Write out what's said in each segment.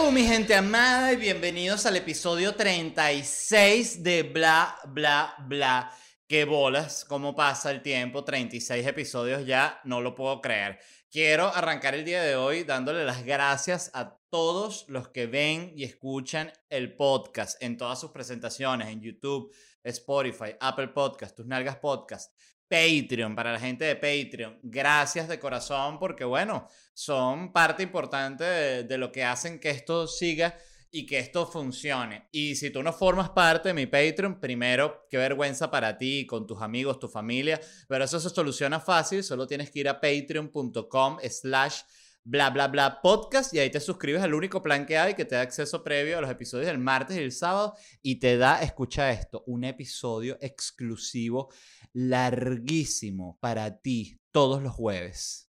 Hello, mi gente amada, y bienvenidos al episodio 36 de Bla, Bla, Bla. Qué bolas, cómo pasa el tiempo, 36 episodios ya, no lo puedo creer. Quiero arrancar el día de hoy dándole las gracias a todos los que ven y escuchan el podcast en todas sus presentaciones, en YouTube, Spotify, Apple Podcast, Tus Nalgas Podcast, Patreon, para la gente de Patreon. Gracias de corazón porque, bueno, son parte importante de, lo que hacen que esto siga y que esto funcione. Y si tú no formas parte de mi Patreon, primero, qué vergüenza para ti, con tus amigos, tu familia, pero eso se soluciona fácil, solo tienes que ir a patreon.com slash bla bla bla podcast y ahí te suscribes al único plan que hay que te da acceso previo a los episodios del martes y el sábado y te da, escucha esto, un episodio exclusivo larguísimo para ti todos los jueves.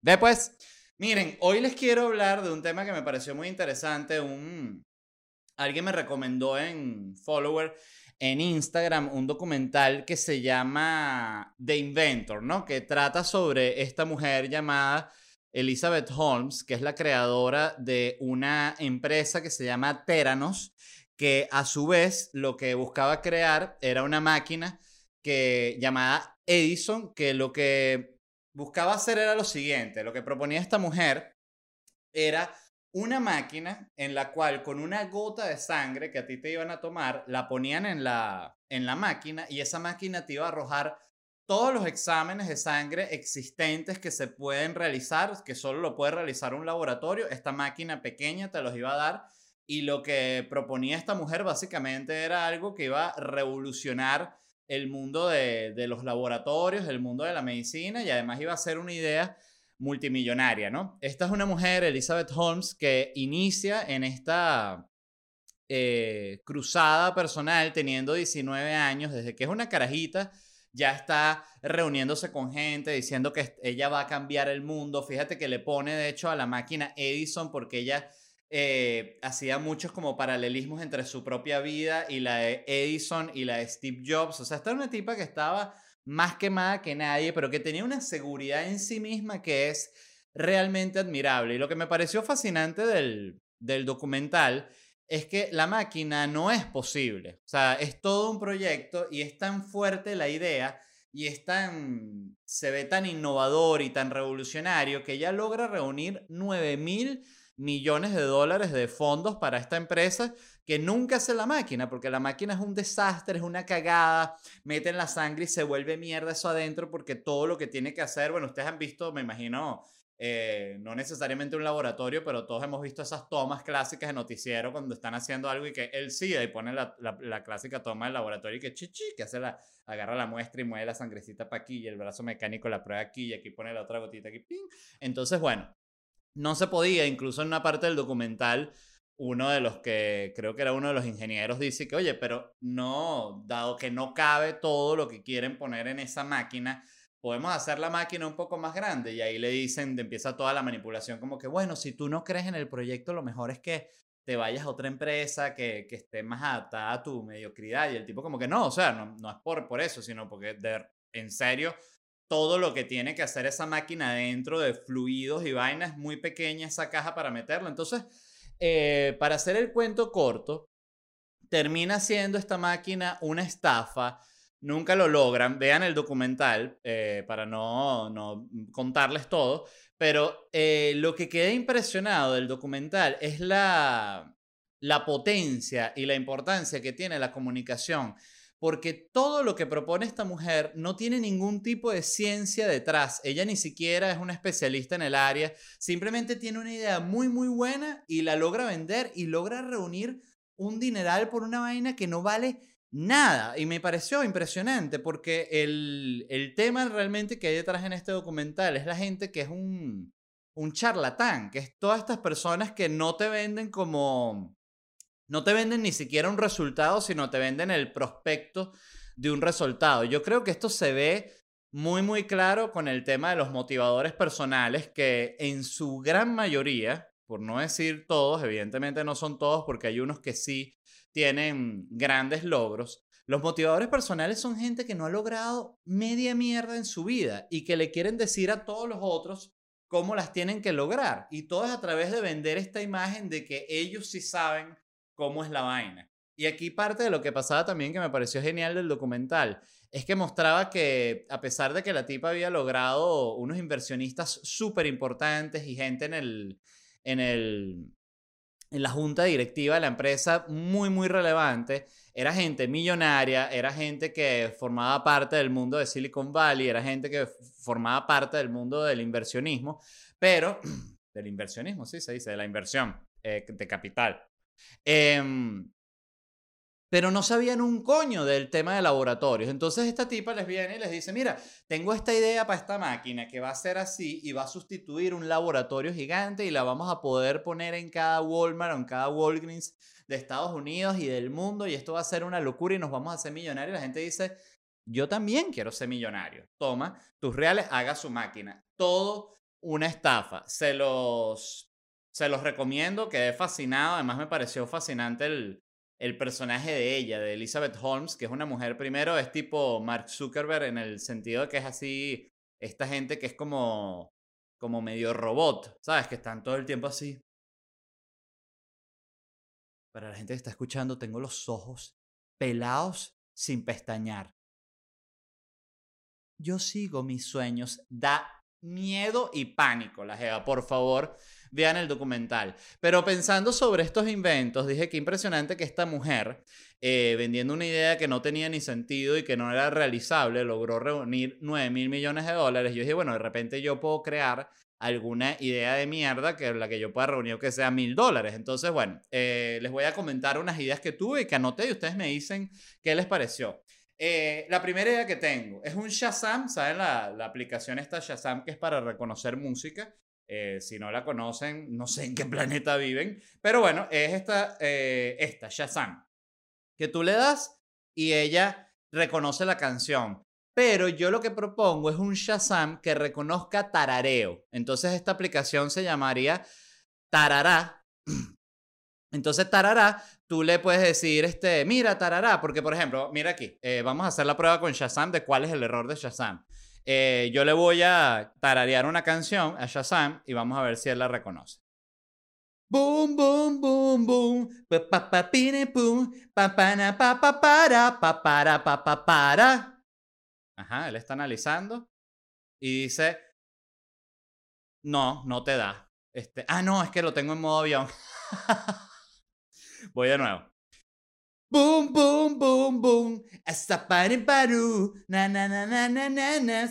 Después, miren, hoy les quiero hablar de un tema que me pareció muy interesante, un alguien me recomendó en follower en Instagram un documental que se llama The Inventor, ¿no? Que trata sobre esta mujer llamada Elizabeth Holmes, que es la creadora de una empresa que se llama Teranos, que a su vez lo que buscaba crear era una máquina que llamada Edison, que lo que buscaba hacer era lo siguiente, lo que proponía esta mujer era una máquina en la cual con una gota de sangre que a ti te iban a tomar, la ponían en la, en la máquina y esa máquina te iba a arrojar todos los exámenes de sangre existentes que se pueden realizar, que solo lo puede realizar un laboratorio, esta máquina pequeña te los iba a dar y lo que proponía esta mujer básicamente era algo que iba a revolucionar el mundo de, de los laboratorios, el mundo de la medicina y además iba a ser una idea multimillonaria, ¿no? Esta es una mujer, Elizabeth Holmes, que inicia en esta eh, cruzada personal teniendo 19 años, desde que es una carajita, ya está reuniéndose con gente, diciendo que ella va a cambiar el mundo. Fíjate que le pone, de hecho, a la máquina Edison porque ella eh, hacía muchos como paralelismos entre su propia vida y la de Edison y la de Steve Jobs. O sea, esta era una tipa que estaba más quemada que nadie, pero que tenía una seguridad en sí misma que es realmente admirable. Y lo que me pareció fascinante del, del documental es que la máquina no es posible. O sea, es todo un proyecto y es tan fuerte la idea y es tan, se ve tan innovador y tan revolucionario que ya logra reunir 9 mil millones de dólares de fondos para esta empresa que nunca hace la máquina, porque la máquina es un desastre, es una cagada, meten la sangre y se vuelve mierda eso adentro porque todo lo que tiene que hacer, bueno, ustedes han visto, me imagino, eh, no necesariamente un laboratorio, pero todos hemos visto esas tomas clásicas de noticiero cuando están haciendo algo y que él sí, y pone la, la, clásica toma del laboratorio y que chichi, que hace la, agarra la muestra y mueve la sangrecita para aquí y el brazo mecánico la prueba aquí y aquí pone la otra gotita aquí, ¡ping! Entonces, bueno, no se podía, incluso en una parte del documental, uno de los que creo que era uno de los ingenieros dice que, oye, pero no, dado que no cabe todo lo que quieren poner en esa máquina, podemos hacer la máquina un poco más grande. Y ahí le dicen, empieza toda la manipulación, como que, bueno, si tú no crees en el proyecto, lo mejor es que te vayas a otra empresa que, que esté más adaptada a tu mediocridad. Y el tipo como que no, o sea, no, no es por, por eso, sino porque de, en serio, todo lo que tiene que hacer esa máquina dentro de fluidos y vainas, muy pequeña esa caja para meterlo. Entonces, eh, para hacer el cuento corto, termina siendo esta máquina una estafa nunca lo logran. Vean el documental eh, para no, no, contarles todo. Pero eh, lo que quedé impresionado del documental es la, la potencia y la importancia que tiene la comunicación. Porque todo lo que propone esta mujer no tiene ningún tipo de ciencia detrás. Ella ni siquiera es una especialista en el área. Simplemente tiene una idea muy, muy buena y la logra vender y logra reunir un dineral por una vaina que no vale nada. Y me pareció impresionante porque el, el, tema realmente que hay detrás en este documental es la gente que es un, un charlatán, que es todas estas personas que no te venden como... No te venden ni siquiera un resultado, sino te venden el prospecto de un resultado. Yo creo que esto se ve muy, muy claro con el tema de los motivadores personales, que en su gran mayoría, por no decir todos, evidentemente no son todos, porque hay unos que sí tienen grandes logros. Los motivadores personales son gente que no ha logrado media mierda en su vida y que le quieren decir a todos los otros cómo las tienen que lograr. Y todo es a través de vender esta imagen de que ellos sí saben cómo es la vaina. Y aquí parte de lo que pasaba también que me pareció genial del documental, es que mostraba que a pesar de que la tipa había logrado unos inversionistas súper importantes y gente en el, en el, en la junta directiva de la empresa muy, muy relevante, era gente millonaria, era gente que formaba parte del mundo de Silicon Valley, era gente que formaba parte del mundo del inversionismo, pero del inversionismo, sí, se dice, de la inversión eh, de capital. Em, pero no sabían un coño del tema de laboratorios. Entonces esta tipa les viene y les dice, mira, tengo esta idea para esta máquina que va a ser así y va a sustituir un laboratorio gigante y la vamos a poder poner en cada Walmart o en cada Walgreens de Estados Unidos y del mundo y esto va a ser una locura y nos vamos a hacer millonarios. La gente dice, yo también quiero ser millonario. Toma, tus reales, haga su máquina. Todo una estafa. Se los, se los recomiendo, quedé fascinado. Además me pareció fascinante el, el personaje de ella, de Elizabeth Holmes, que es una mujer, primero es tipo Mark Zuckerberg en el sentido de que es así, esta gente que es como, como medio robot, ¿sabes? Que están todo el tiempo así. Para la gente que está escuchando, tengo los ojos pelados sin pestañear. Yo sigo mis sueños. Da miedo y pánico, la Jeva. Por favor, vean el documental. Pero pensando sobre estos inventos, dije que impresionante que esta mujer, eh, vendiendo una idea que no tenía ni sentido y que no era realizable, logró reunir 9 mil millones de dólares. Yo dije, bueno, de repente yo puedo crear alguna idea de mierda que la que yo pueda reunir que sea mil dólares. Entonces, bueno, eh, les voy a comentar unas ideas que tuve y que anoté y ustedes me dicen qué les pareció. Eh, la primera idea que tengo es un Shazam, ¿saben? La, la aplicación esta Shazam que es para reconocer música. Eh, si no la conocen, no sé en qué planeta viven. Pero bueno, es esta, eh, esta, Shazam, que tú le das y ella reconoce la canción. Pero yo lo que propongo es un Shazam que reconozca tarareo. Entonces esta aplicación se llamaría Tarará. Entonces Tarará, tú le puedes decir, este, mira Tarará, porque por ejemplo, mira aquí, eh, vamos a hacer la prueba con Shazam de cuál es el error de Shazam. Eh, yo le voy a tararear una canción a Shazam y vamos a ver si él la reconoce. Boom, boom, boom, boom. Pa pa pine pum. Pa pa pa pa para pa para pa pa para. Ajá, él está analizando y dice, no, no te da. Este, ah, no, es que lo tengo en modo avión. Voy de nuevo. Boom, boom, boom, boom. Está paru. Na, na, na, na, na, na, na.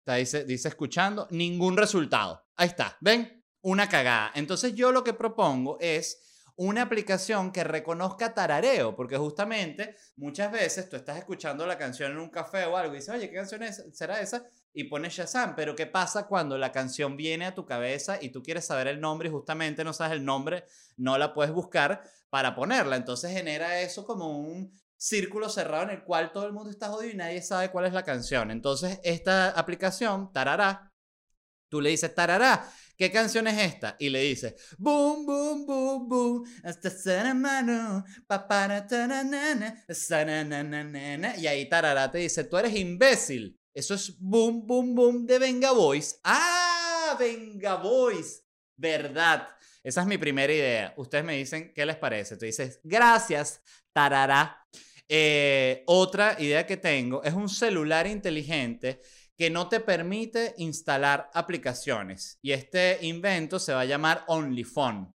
Está, dice, dice escuchando, ningún resultado. Ahí está, ¿ven? Una cagada. Entonces yo lo que propongo es una aplicación que reconozca tarareo, porque justamente muchas veces tú estás escuchando la canción en un café o algo y dices, oye, ¿qué canción es, será esa? y pones Shazam, pero ¿qué pasa cuando la canción viene a tu cabeza y tú quieres saber el nombre y justamente no sabes el nombre, no la puedes buscar para ponerla? Entonces genera eso como un círculo cerrado en el cual todo el mundo está jodido y nadie sabe cuál es la canción. Entonces esta aplicación, Tarará, tú le dices Tarará, ¿qué canción es esta? Y le dices, boom, boom, boom, boom, hasta mano, papara, y ahí Tarará te dice, tú eres imbécil. Eso es boom, boom, boom de Venga Boys. ¡Ah! Venga Boys. Verdad. Esa es mi primera idea. Ustedes me dicen qué les parece. Tú dices, gracias, tarará. Eh, otra idea que tengo es un celular inteligente que no te permite instalar aplicaciones. Y este invento se va a llamar OnlyPhone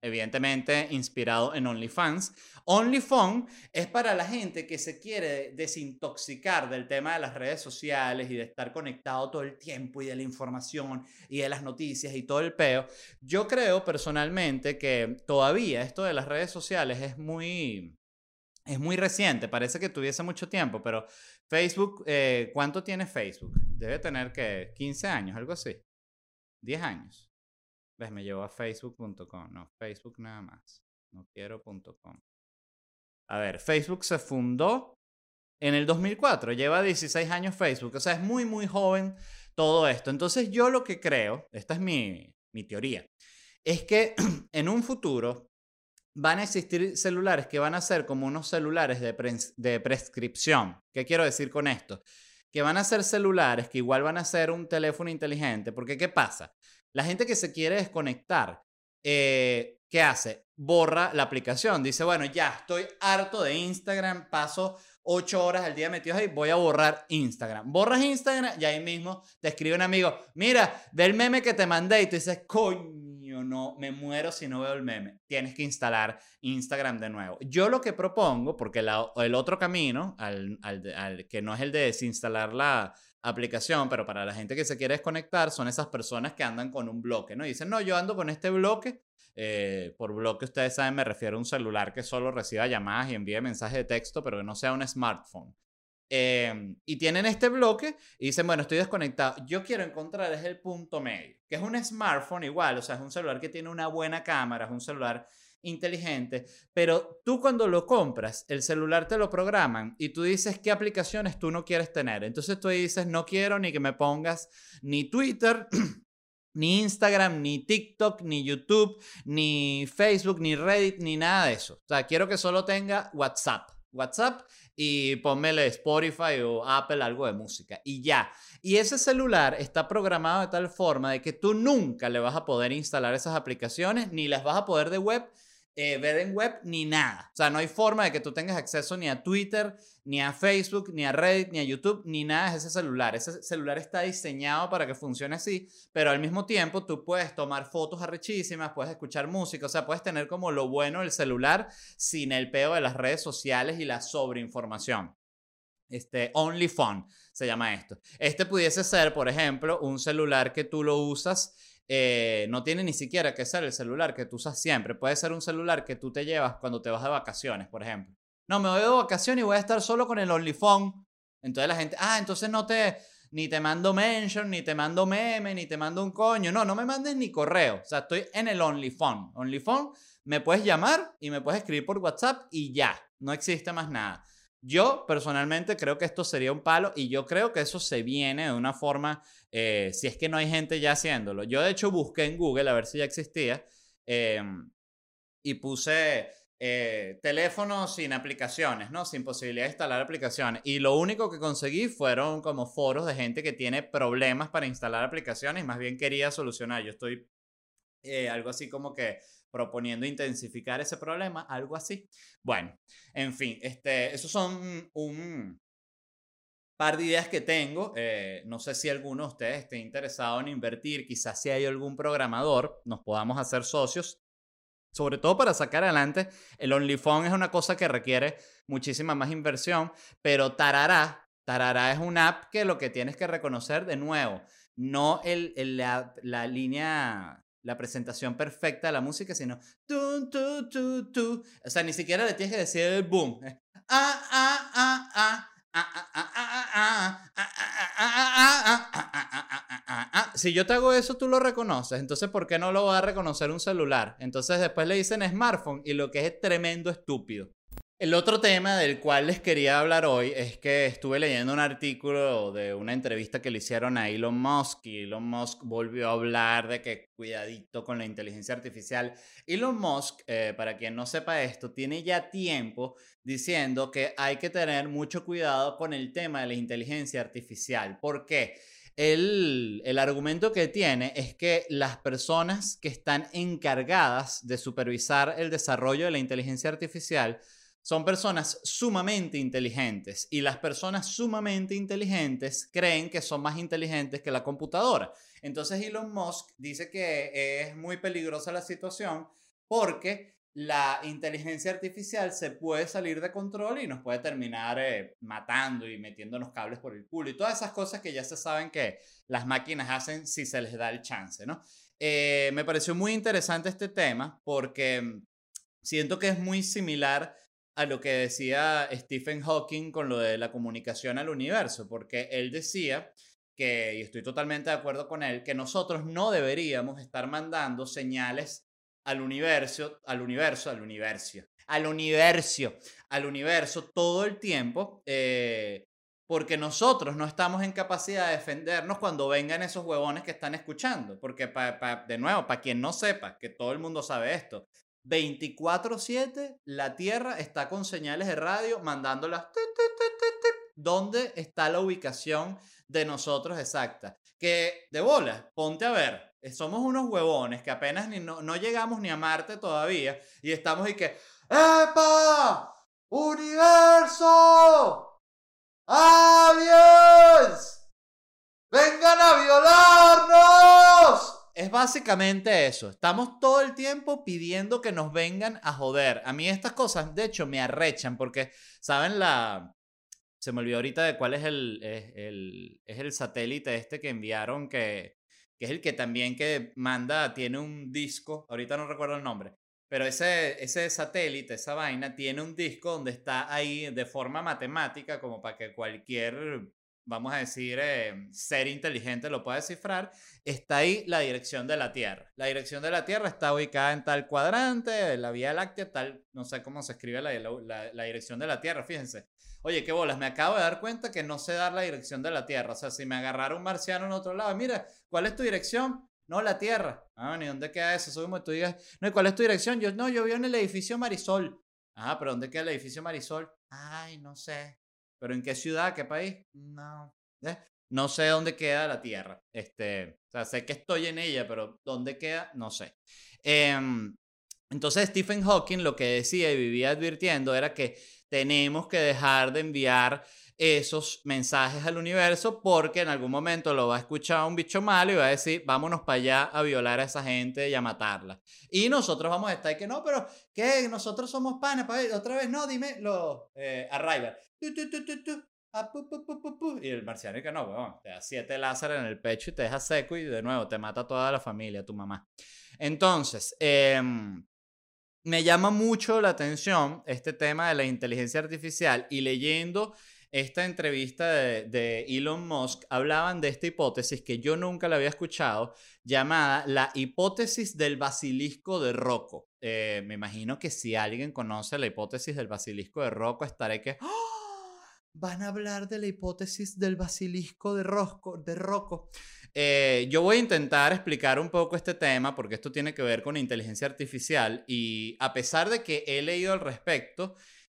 evidentemente inspirado en OnlyFans. OnlyFans es para la gente que se quiere desintoxicar del tema de las redes sociales y de estar conectado todo el tiempo y de la información y de las noticias y todo el peo. Yo creo personalmente que todavía esto de las redes sociales es muy... Es muy reciente, parece que tuviese mucho tiempo, pero Facebook, eh, ¿cuánto tiene Facebook? Debe tener que 15 años, algo así. 10 años. ¿Ves? Me llevó a facebook.com. No, Facebook nada más. No quiero.com. A ver, Facebook se fundó en el 2004. Lleva 16 años Facebook. O sea, es muy, muy joven todo esto. Entonces yo lo que creo, esta es mi, mi teoría, es que en un futuro van a existir celulares que van a ser como unos celulares de, prescripción. ¿Qué quiero decir con esto? que van a ser celulares, que igual van a ser un teléfono inteligente, porque ¿qué pasa? La gente que se quiere desconectar, eh, ¿qué hace? Borra la aplicación, dice, bueno, ya estoy harto de Instagram, paso ocho horas al día metidos ahí, voy a borrar Instagram. Borras Instagram y ahí mismo te escribe un amigo, mira, ve el meme que te mandé y tú dices, coño, no, me muero si no veo el meme. Tienes que instalar Instagram de nuevo. Yo lo que propongo, porque el otro camino, al, que no es el de desinstalar la aplicación, pero para la gente que se quiere desconectar, son esas personas que andan con un bloque, ¿no? Dicen, no, yo ando con este bloque eh, por bloque, ustedes saben, me refiero a un celular que solo reciba llamadas y envíe mensajes de texto, pero que no sea un smartphone. Em, y tienen este bloque y dicen, bueno, estoy desconectado. Yo quiero encontrar es el punto medio, que es un smartphone igual, o sea, es un celular que tiene una buena cámara, es un celular inteligente, pero tú cuando lo compras, el celular te lo programan y tú dices qué aplicaciones tú no quieres tener. Entonces tú dices, no quiero ni que me pongas ni Twitter, Ni Instagram, ni TikTok, ni YouTube, ni Facebook, ni Reddit, ni nada de eso. O sea, quiero que solo tenga WhatsApp. WhatsApp y pónmele Spotify o Apple algo de música y ya. Y ese celular está programado de tal forma de que tú nunca le vas a poder instalar esas aplicaciones ni las vas a poder de web eh, ver en web ni nada. O sea, no hay forma de que tú tengas acceso ni a Twitter, ni a Facebook, ni a Reddit, ni a YouTube, ni nada de ese celular. Ese celular está diseñado para que funcione así, pero al mismo tiempo tú puedes tomar fotos arrechísimas, puedes escuchar música, o sea, puedes tener como lo bueno del celular sin el peo de las redes sociales y la sobreinformación. Este, Only Phone se llama esto. Este pudiese ser, por ejemplo, un celular que tú lo usas eh, no tiene ni siquiera que ser el celular que tú usas siempre. Puede ser un celular que tú te llevas cuando te vas de vacaciones, por ejemplo. No, me voy de vacaciones y voy a estar solo con el OnlyPhone. Entonces la gente, ah, entonces no te, ni te mando mention, ni te mando meme, ni te mando un coño. No, no me mandes ni correo. O sea, estoy en el OnlyPhone. OnlyPhone, me puedes llamar y me puedes escribir por WhatsApp y ya. No existe más nada. Yo personalmente creo que esto sería un palo y yo creo que eso se viene de una forma, eh, si es que no hay gente ya haciéndolo. Yo de hecho busqué en Google a ver si ya existía em, y puse eh, teléfonos sin aplicaciones, ¿no? Sin posibilidad de instalar aplicaciones. Y lo único que conseguí fueron como foros de gente que tiene problemas para instalar aplicaciones y más bien quería solucionar. Yo estoy eh, algo así como que proponiendo intensificar ese problema, algo así. Bueno, en fin, este, esos son un par de ideas que tengo. Eh, no sé si alguno de ustedes esté interesado en invertir, quizás si hay algún programador, nos podamos hacer socios. Sobre todo para sacar adelante, el OnlyFans es una cosa que requiere muchísima más inversión, pero Tarará, Tarará es una app que lo que tienes que reconocer de nuevo, no el, la línea la presentación perfecta de la música, sino tu, tu, tu, tu. O sea, ni siquiera le tienes que decir el boom. Ah, ah, ah, ah. Si yo te hago eso, tú lo reconoces. Entonces, ¿por qué no lo va a reconocer un celular? Entonces, después le dicen smartphone y lo que es tremendo estúpido. El otro tema del cual les quería hablar hoy es que estuve leyendo un artículo de una entrevista que le hicieron a Elon Musk y Elon Musk volvió a hablar de que cuidadito con la inteligencia artificial. Elon Musk, eh, para quien no sepa esto, tiene ya tiempo diciendo que hay que tener mucho cuidado con el tema de la inteligencia artificial. ¿Por qué? El, el, argumento que tiene es que las personas que están encargadas de supervisar el desarrollo de la inteligencia artificial son personas sumamente inteligentes y las personas sumamente inteligentes creen que son más inteligentes que la computadora. Entonces Elon Musk dice que es muy peligrosa la situación porque la inteligencia artificial se puede salir de control y nos puede terminar eh, matando y metiéndonos cables por el culo y todas esas cosas que ya se saben que las máquinas hacen si se les da el chance, ¿no? Eh, me pareció muy interesante este tema porque mm, siento que es muy similar a lo que decía Stephen Hawking con lo de la comunicación al universo, porque él decía que, y estoy totalmente de acuerdo con él, que nosotros no deberíamos estar mandando señales al universo, al universo, al universo, al universo, al universo todo el tiempo, eh, porque nosotros no estamos en capacidad de defendernos cuando vengan esos huevones que están escuchando. Porque, de nuevo, para quien no sepa, que todo el mundo sabe esto, 24/7 la Tierra está con señales de radio mandándolas dónde está la ubicación de nosotros exacta. Que de bola, ponte a ver, eh, somos unos huevones que apenas ni no, no llegamos ni a Marte todavía y estamos y que, ¡Epa! ¡Universo! ¡Aliens! ¡Vengan a violarnos! Es básicamente eso. Estamos todo el tiempo pidiendo que nos vengan a joder. A mí estas cosas, de hecho, me arrechan porque, ¿saben la... Se me olvidó ahorita de cuál es el, es el, es el satélite este que enviaron que, que es el que también que manda, tiene un disco, ahorita no recuerdo el nombre, pero ese, ese satélite, esa vaina, tiene un disco donde está ahí de forma matemática, como para que cualquier vamos a decir, eh, ser inteligente lo puede descifrar, está ahí la dirección de la Tierra. La dirección de la Tierra está ubicada en tal cuadrante, la Vía Láctea, tal, no sé cómo se escribe la, dirección de la Tierra, fíjense. Oye, qué bolas, me acabo de dar cuenta que no sé dar la dirección de la Tierra. O sea, si me agarrara un marciano en otro lado, mira, ¿cuál es tu dirección? No, la Tierra. Ah, ni dónde queda eso. Eso como tú digas, no, ¿cuál es tu dirección? Yo, no, yo vivo en el edificio Marisol. Ah, pero ¿dónde queda el edificio Marisol? Ay, no sé. ¿Pero en qué ciudad? ¿Qué país? No. ¿eh? No sé dónde queda la Tierra. Este, o sea, sé que estoy en ella, pero dónde queda, no sé. Em, entonces Stephen Hawking lo que decía y vivía advirtiendo era que tenemos que dejar de enviar esos mensajes al universo porque en algún momento lo va a escuchar un bicho malo y va a decir, vámonos para allá a violar a esa gente y a matarla. Y nosotros vamos a estar y que no, pero ¿qué? Nosotros somos panes, otra vez, no, dime, lo, eh, Arrival. Y el marciano y que no, te da siete láser en el pecho y te deja seco y de nuevo te mata toda la familia, tu mamá. Entonces, em, me llama mucho la atención este tema de la inteligencia artificial y leyendo esta entrevista de, Elon Musk hablaban de esta hipótesis que yo nunca la había escuchado, llamada la hipótesis del basilisco de Rocco. Eh, me imagino que si alguien conoce la hipótesis del basilisco de Rocco, estaré que... ¡Ah! Van a hablar de la hipótesis del basilisco de, Rocco. De Rocco. Eh, yo voy a intentar explicar un poco este tema porque esto tiene que ver con inteligencia artificial y a pesar de que he leído al respecto,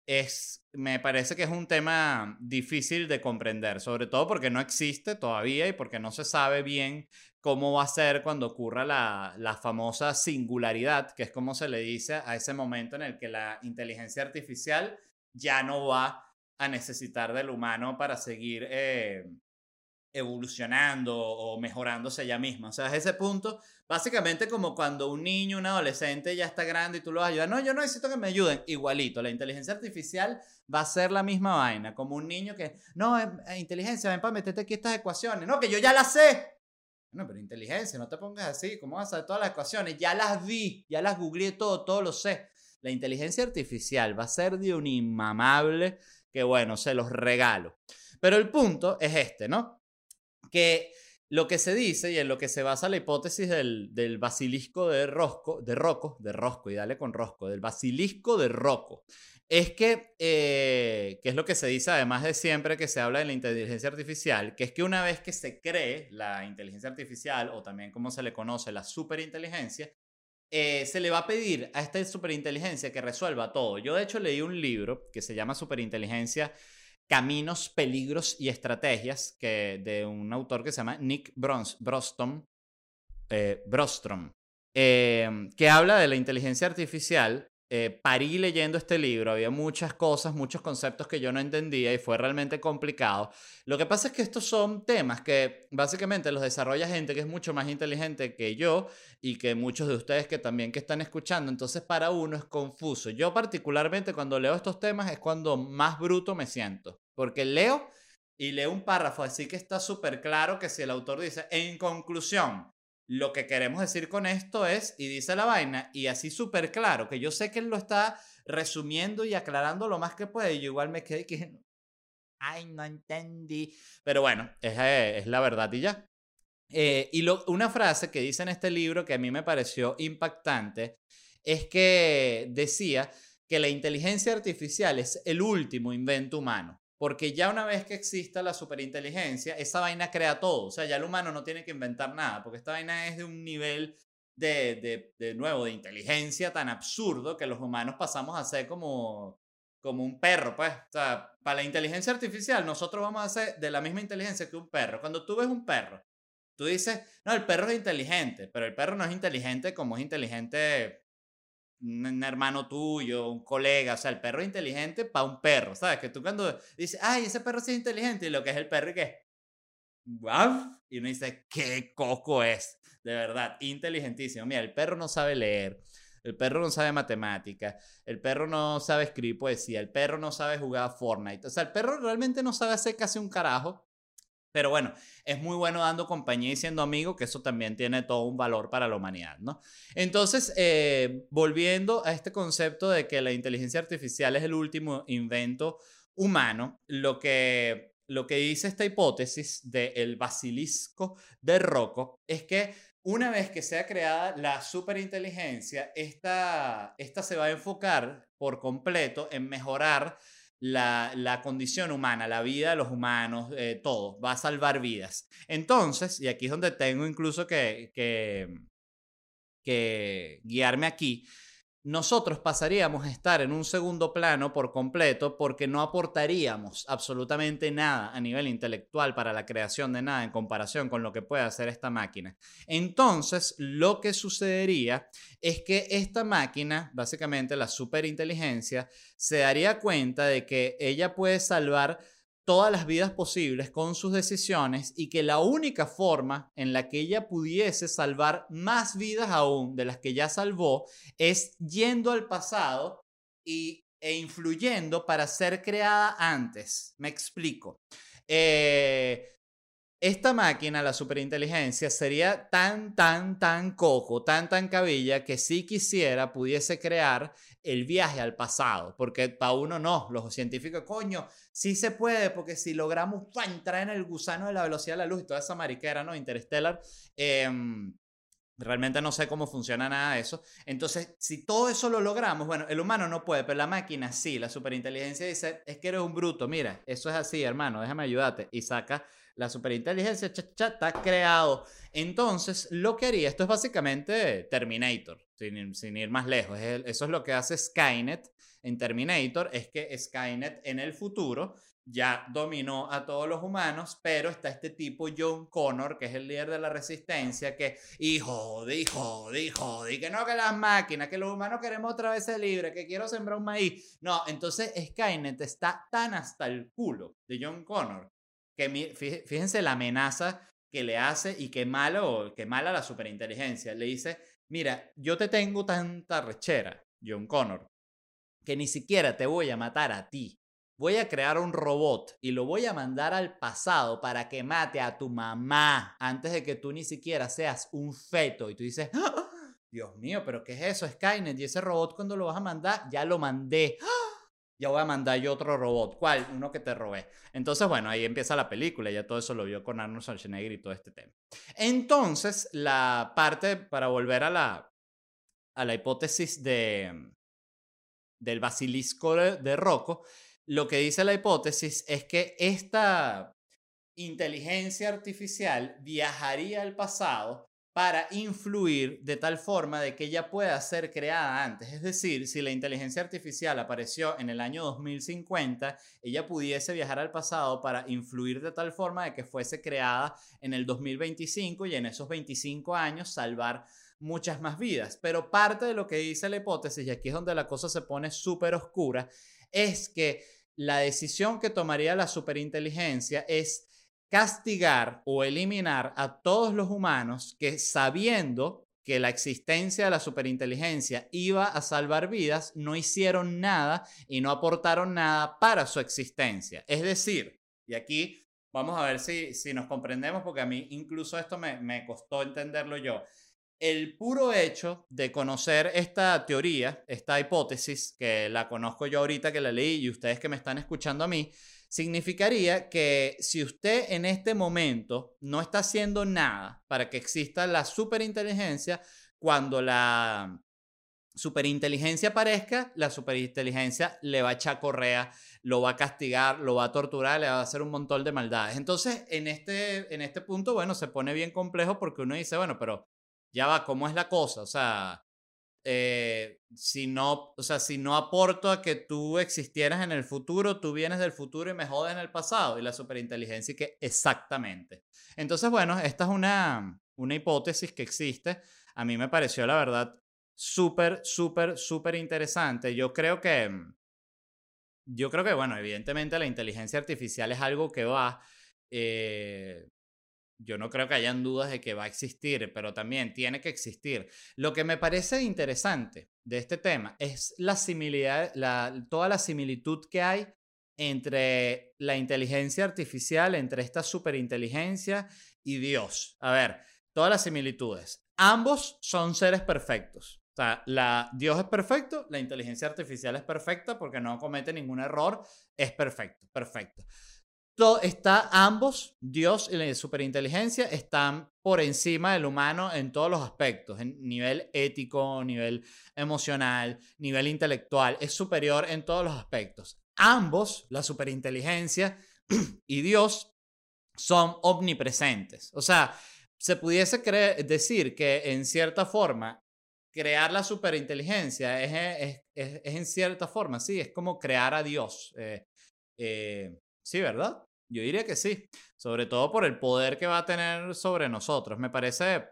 es, me parece que es un tema difícil de comprender, sobre todo porque no existe todavía y porque no se sabe bien cómo va a ser cuando ocurra la, la famosa singularidad, que es como se le dice a ese momento en el que la inteligencia artificial ya no va a necesitar del humano para seguir eh, evolucionando o mejorándose ella misma. O sea, es ese punto, básicamente como cuando un niño, un adolescente ya está grande y tú lo vas a ayudar. No, yo no necesito que me ayuden. Igualito, la inteligencia artificial va a ser la misma vaina, como un niño que, no, eh, eh, inteligencia, ven para meterte aquí estas ecuaciones. No, que yo ya las sé. No, pero inteligencia, no te pongas así, ¿cómo vas a saber todas las ecuaciones? Ya las vi, ya las googleé todo, todo lo sé. La inteligencia artificial va a ser de un inmamable que, bueno, se los regalo. Pero el punto es este, ¿no? Que lo que se dice y en lo que se basa la hipótesis del, del basilisco de Rosco, de Rocco, de Rosco, y dale con Rosco, del basilisco de Rocco, es que, eh, es lo que se dice además de siempre que se habla de la inteligencia artificial, que es que una vez que se cree la inteligencia artificial, o también como se le conoce la superinteligencia, eh, se le va a pedir a esta superinteligencia que resuelva todo. Yo de hecho leí un libro que se llama Superinteligencia Caminos, Peligros y Estrategias, que, de un autor que se llama Nick Brostom, eh, Brostrom, em, que habla de la inteligencia artificial. Eh, parí leyendo este libro, había muchas cosas, muchos conceptos que yo no entendía y fue realmente complicado. Lo que pasa es que estos son temas que básicamente los desarrolla gente que es mucho más inteligente que yo y que muchos de ustedes que también que están escuchando, entonces para uno es confuso. Yo particularmente cuando leo estos temas es cuando más bruto me siento, porque leo y leo un párrafo así que está súper claro que si el autor dice, en conclusión, lo que queremos decir con esto es, y dice la vaina, y así súper claro, que yo sé que él lo está resumiendo y aclarando lo más que puede, y yo igual me quedé que, ay, no entendí, pero bueno, es, eh, es la verdad y ya. Eh, y una frase que dice en este libro que a mí me pareció impactante es que decía que la inteligencia artificial es el último invento humano. Porque ya una vez que exista la superinteligencia, esa vaina crea todo. O sea, ya el humano no tiene que inventar nada, porque esta vaina es de un nivel de, de, nuevo, de inteligencia tan absurdo que los humanos pasamos a ser como, como un perro, pues. O sea, para la inteligencia artificial, nosotros vamos a ser de la misma inteligencia que un perro. Cuando tú ves un perro, tú dices, no, el perro es inteligente, pero el perro no es inteligente como es inteligente un hermano tuyo, un colega, o sea, el perro es inteligente para un perro, ¿sabes? Que tú cuando dices, ay, ese perro sí es inteligente, y lo que es el perro y qué, y uno dice, qué coco es, de verdad, inteligentísimo. Mira, el perro no sabe leer, el perro no sabe matemática, el perro no sabe escribir poesía, el perro no sabe jugar a Fortnite, o sea, el perro realmente no sabe hacer casi un carajo. Pero bueno, es muy bueno dando compañía y siendo amigo, que eso también tiene todo un valor para la humanidad, ¿no? Entonces, eh, volviendo a este concepto de que la inteligencia artificial es el último invento humano, lo que, lo que dice esta hipótesis del basilisco de Rocco es que una vez que sea creada la superinteligencia, esta, esta se va a enfocar por completo en mejorar la, condición humana, la vida de los humanos, eh, todo, va a salvar vidas. Entonces, y aquí es donde tengo incluso que, que, que guiarme aquí, nosotros pasaríamos a estar en un segundo plano por completo porque no aportaríamos absolutamente nada a nivel intelectual para la creación de nada en comparación con lo que puede hacer esta máquina. Entonces, lo que sucedería es que esta máquina, básicamente la superinteligencia, se daría cuenta de que ella puede salvar todas las vidas posibles con sus decisiones y que la única forma en la que ella pudiese salvar más vidas aún de las que ya salvó es yendo al pasado y, e influyendo para ser creada antes. Me explico. Eh, esta máquina, la superinteligencia, sería tan, tan, tan cojo, tan, tan cabilla, que si quisiera pudiese crear el viaje al pasado. Porque para uno no, los científicos, coño, sí se puede, porque si logramos entrar en el gusano de la velocidad de la luz y toda esa mariquera, ¿no? Interstellar, em, Realmente no sé cómo funciona nada de eso. Entonces, si todo eso lo logramos, bueno, el humano no puede, pero la máquina sí, la superinteligencia dice, es que eres un bruto, mira, eso es así, hermano, déjame ayudarte. Y saca la superinteligencia, cha, cha, está creado. Entonces, lo que haría, esto es básicamente Terminator, sin, sin ir más lejos. eso es lo que hace Skynet en Terminator, es que Skynet en el futuro ya dominó a todos los humanos, pero está este tipo John Connor, que es el líder de la resistencia, que hijo, dijo, dijo, di que no que las máquinas, que los humanos queremos otra vez ser libres, que quiero sembrar un maíz. No, entonces Skynet está tan hasta el culo de John Connor, que fíjense la amenaza que le hace y qué malo, qué mala la superinteligencia. Le dice, mira, yo te tengo tanta rechera, John Connor, que ni siquiera te voy a matar a ti voy a crear un robot y lo voy a mandar al pasado para que mate a tu mamá antes de que tú ni siquiera seas un feto. Y tú dices, ¡Ah! Dios mío, pero ¿qué es eso, Skynet? Y ese robot cuando lo vas a mandar, ya lo mandé. ¡Ah! Ya voy a mandar yo otro robot. ¿Cuál? Uno que te robé. Entonces, bueno, ahí empieza la película. Ya todo eso lo vio con Arnold Schwarzenegger y todo este tema. Entonces, la parte, para volver a la, a la hipótesis de, del basilisco de, de Rocco, lo que dice la hipótesis es que esta inteligencia artificial viajaría al pasado para influir de tal forma de que ella pueda ser creada antes. Es decir, si la inteligencia artificial apareció en el año 2050, ella pudiese viajar al pasado para influir de tal forma de que fuese creada en el 2025 y en esos 25 años salvar muchas más vidas. Pero parte de lo que dice la hipótesis, y aquí es donde la cosa se pone súper oscura, es que la decisión que tomaría la superinteligencia es castigar o eliminar a todos los humanos que sabiendo que la existencia de la superinteligencia iba a salvar vidas, no hicieron nada y no aportaron nada para su existencia. Es decir, y aquí vamos a ver si, si nos comprendemos, porque a mí incluso esto me, me costó entenderlo yo el puro hecho de conocer esta teoría, esta hipótesis, que la conozco yo ahorita que la leí y ustedes que me están escuchando a mí, significaría que si usted en este momento no está haciendo nada para que exista la superinteligencia, cuando la superinteligencia aparezca, la superinteligencia le va a echar correa, lo va a castigar, lo va a torturar, le va a hacer un montón de maldades. Entonces, en este, en este punto, bueno, se pone bien complejo porque uno dice, bueno, pero ya va, ¿cómo es la cosa? O sea, eh, si no, o sea, si no aporto a que tú existieras en el futuro, tú vienes del futuro y me jodes en el pasado. Y la superinteligencia que exactamente. Entonces, bueno, esta es una, una hipótesis que existe. A mí me pareció, la verdad, súper, súper, súper interesante. Yo creo que, yo creo que, bueno, evidentemente la inteligencia artificial es algo que va, eh, yo no creo que hayan dudas de que va a existir, pero también tiene que existir. Lo que me parece interesante de este tema es la similitud, toda la similitud que hay entre la inteligencia artificial, entre esta superinteligencia y Dios. A ver, todas las similitudes. Ambos son seres perfectos. O sea, Dios es perfecto, la inteligencia artificial es perfecta porque no comete ningún error, es perfecto, perfecto está ambos, Dios y la superinteligencia, están por encima del humano en todos los aspectos, en nivel ético, nivel emocional, nivel intelectual, es superior en todos los aspectos. Ambos, la superinteligencia y Dios, son omnipresentes. O sea, se pudiese decir que en cierta forma crear la superinteligencia es, es, en cierta forma, sí, es como crear a Dios. Eh, eh, sí, ¿verdad? Yo diría que sí, sobre todo por el poder que va a tener sobre nosotros. Me parece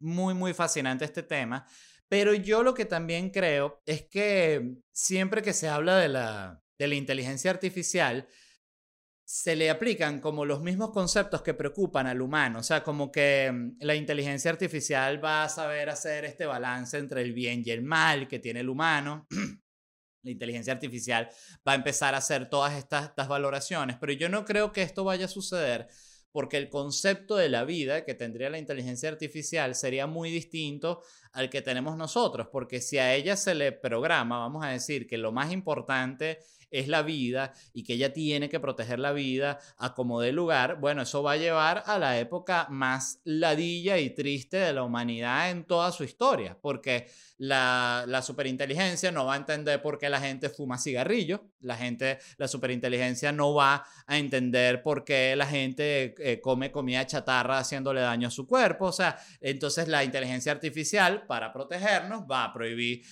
muy, muy fascinante este tema, pero yo lo que también creo es que siempre que se habla de la, de la inteligencia artificial, se le aplican como los mismos conceptos que preocupan al humano, o sea, como que mm, la inteligencia artificial va a saber hacer este balance entre el bien y el mal que tiene el humano. la inteligencia artificial va a empezar a hacer todas estas, estas, valoraciones, pero yo no creo que esto vaya a suceder porque el concepto de la vida que tendría la inteligencia artificial sería muy distinto al que tenemos nosotros, porque si a ella se le programa, vamos a decir que lo más importante es la vida y que ella tiene que proteger la vida a como de lugar, bueno, eso va a llevar a la época más ladilla y triste de la humanidad en toda su historia, porque la, la superinteligencia no va a entender por qué la gente fuma cigarrillos, la gente, la superinteligencia no va a entender por qué la gente eh, come comida chatarra haciéndole daño a su cuerpo, o sea, entonces la inteligencia artificial para protegernos va a prohibir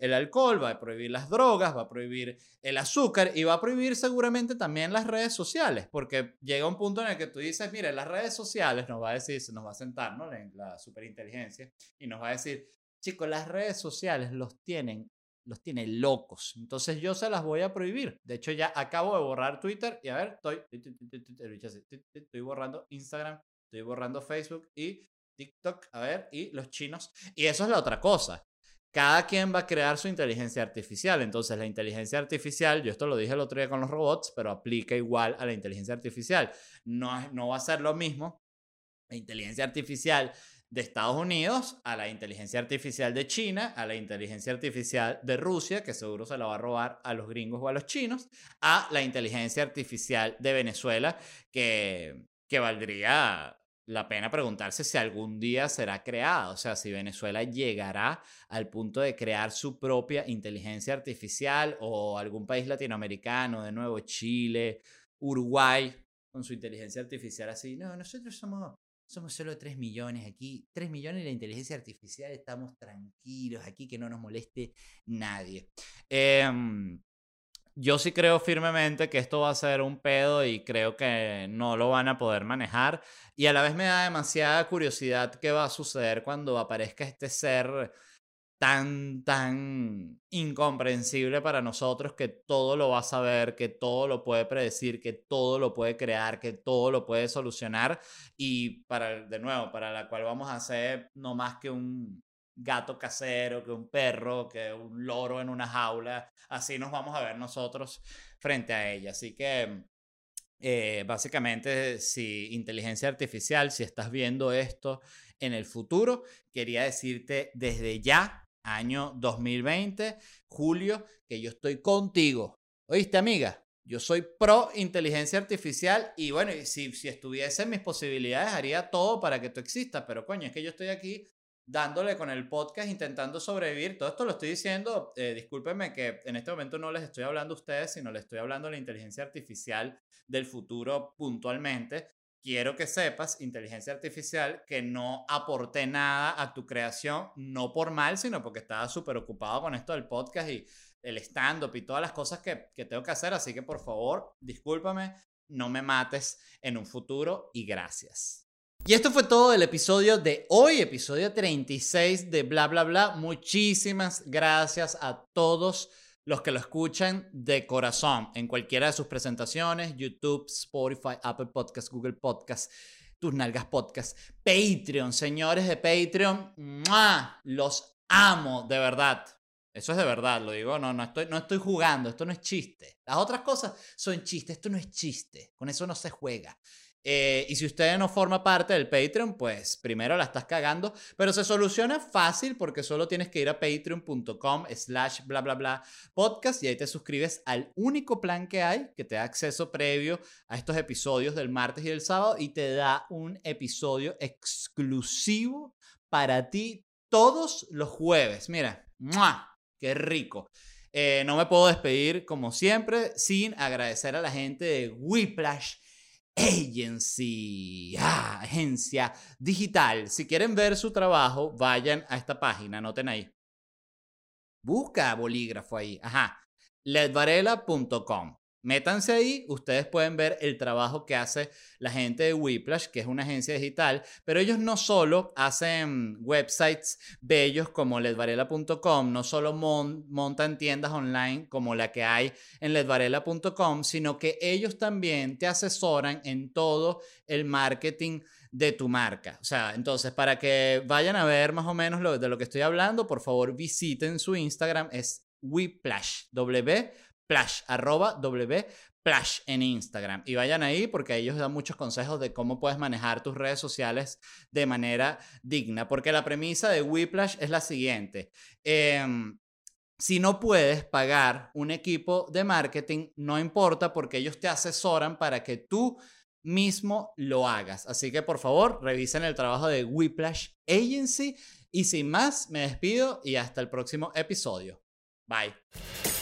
el alcohol, va a prohibir las drogas, va a prohibir el azúcar y va a prohibir seguramente también las redes sociales, porque llega un punto en el que tú dices, mire, las redes sociales nos va a decir, nos va a sentar, ¿no? La superinteligencia y nos va a decir, chicos, las redes sociales los tienen los tiene locos. Entonces yo se las voy a prohibir. De hecho, ya acabo de borrar Twitter y a ver, estoy, estoy borrando Instagram, estoy borrando Facebook y TikTok, a ver, y los chinos. Y eso es la otra cosa. Cada quien va a crear su inteligencia artificial. Entonces, la inteligencia artificial, yo esto lo dije el otro día con los robots, pero aplica igual a la inteligencia artificial. No, no va a ser lo mismo la inteligencia artificial de Estados Unidos a la inteligencia artificial de China, a la inteligencia artificial de Rusia, que seguro se la va a robar a los gringos o a los chinos, a la inteligencia artificial de Venezuela, que, que valdría la pena preguntarse si algún día será creada, o sea, si Venezuela llegará al punto de crear su propia inteligencia artificial o algún país latinoamericano, de nuevo Chile, Uruguay, con su inteligencia artificial así. No, nosotros somos, somos solo 3 millones aquí, 3 millones y la inteligencia artificial estamos tranquilos aquí, que no nos moleste nadie. Eh, yo sí creo firmemente que esto va a ser un pedo y creo que no lo van a poder manejar. Y a la vez me da demasiada curiosidad qué va a suceder cuando aparezca este ser tan, tan incomprensible para nosotros que todo lo va a saber, que todo lo puede predecir, que todo lo puede crear, que todo lo puede solucionar y para, de nuevo, para la cual vamos a hacer no más que un, gato casero, que un perro, que un loro en una jaula. Así nos vamos a ver nosotros frente a ella. Así que eh, básicamente, si inteligencia artificial, si estás viendo esto en el futuro, quería decirte desde ya, año 2020, julio, que yo estoy contigo. ¿Oíste, amiga? Yo soy pro inteligencia artificial y bueno, si, si estuviese en mis posibilidades haría todo para que tú existas, pero coño, es que yo estoy aquí dándole con el podcast, intentando sobrevivir. Todo esto lo estoy diciendo, eh, discúlpenme que en este momento no les estoy hablando a ustedes, sino les estoy hablando a la inteligencia artificial del futuro puntualmente. quiero que sepas, inteligencia artificial, que no aporté nada a tu creación, no por mal, sino porque estaba súper ocupado con esto del podcast y el stand-up y todas las cosas que, que tengo que hacer. Así que por favor, discúlpame, no me mates en un futuro y gracias. Y esto fue todo el episodio de hoy, episodio 36 de Bla Bla Bla. Muchísimas gracias a todos los que lo escuchan de corazón en cualquiera de sus presentaciones, YouTube, Spotify, Apple Podcasts, Google Podcasts, tus nalgas Podcasts, Patreon, señores de Patreon, los amo, de verdad. Eso es de verdad, lo digo, no, no estoy, no estoy jugando, esto no es chiste. Las otras cosas son chistes, esto no es chiste, con eso no se juega. Eh, y si usted no forma parte del Patreon, pues primero la estás cagando, pero se soluciona fácil porque solo tienes que ir a patreon.com slash bla bla bla podcast y ahí te suscribes al único plan que hay que te da acceso previo a estos episodios del martes y del sábado y te da un episodio exclusivo para ti todos los jueves. Mira, ¡Qué rico! Eh, no me puedo despedir como siempre sin agradecer a la gente de Whiplash Agency, ah, agencia digital. Si quieren ver su trabajo, vayan a esta página, noten ahí. Busca bolígrafo ahí, ajá, ledvarela.com. Métanse ahí, ustedes pueden ver el trabajo que hace la gente de Whiplash, que es una agencia digital, pero ellos no solo hacen websites bellos como ledvarela.com, no solo montan tiendas online como la que hay en ledvarela.com, sino que ellos también te asesoran en todo el marketing de tu marca. O sea, entonces, para que vayan a ver más o menos de lo que estoy hablando, por favor visiten su Instagram, es Whiplash, Plash, en Instagram. Y vayan ahí porque ellos dan muchos consejos de cómo puedes manejar tus redes sociales de manera digna. Porque la premisa de Whiplash es la siguiente. Em, si no puedes pagar un equipo de marketing, no importa porque ellos te asesoran para que tú mismo lo hagas. Así que por favor, revisen el trabajo de Whiplash Agency. Y sin más, me despido y hasta el próximo episodio. Bye.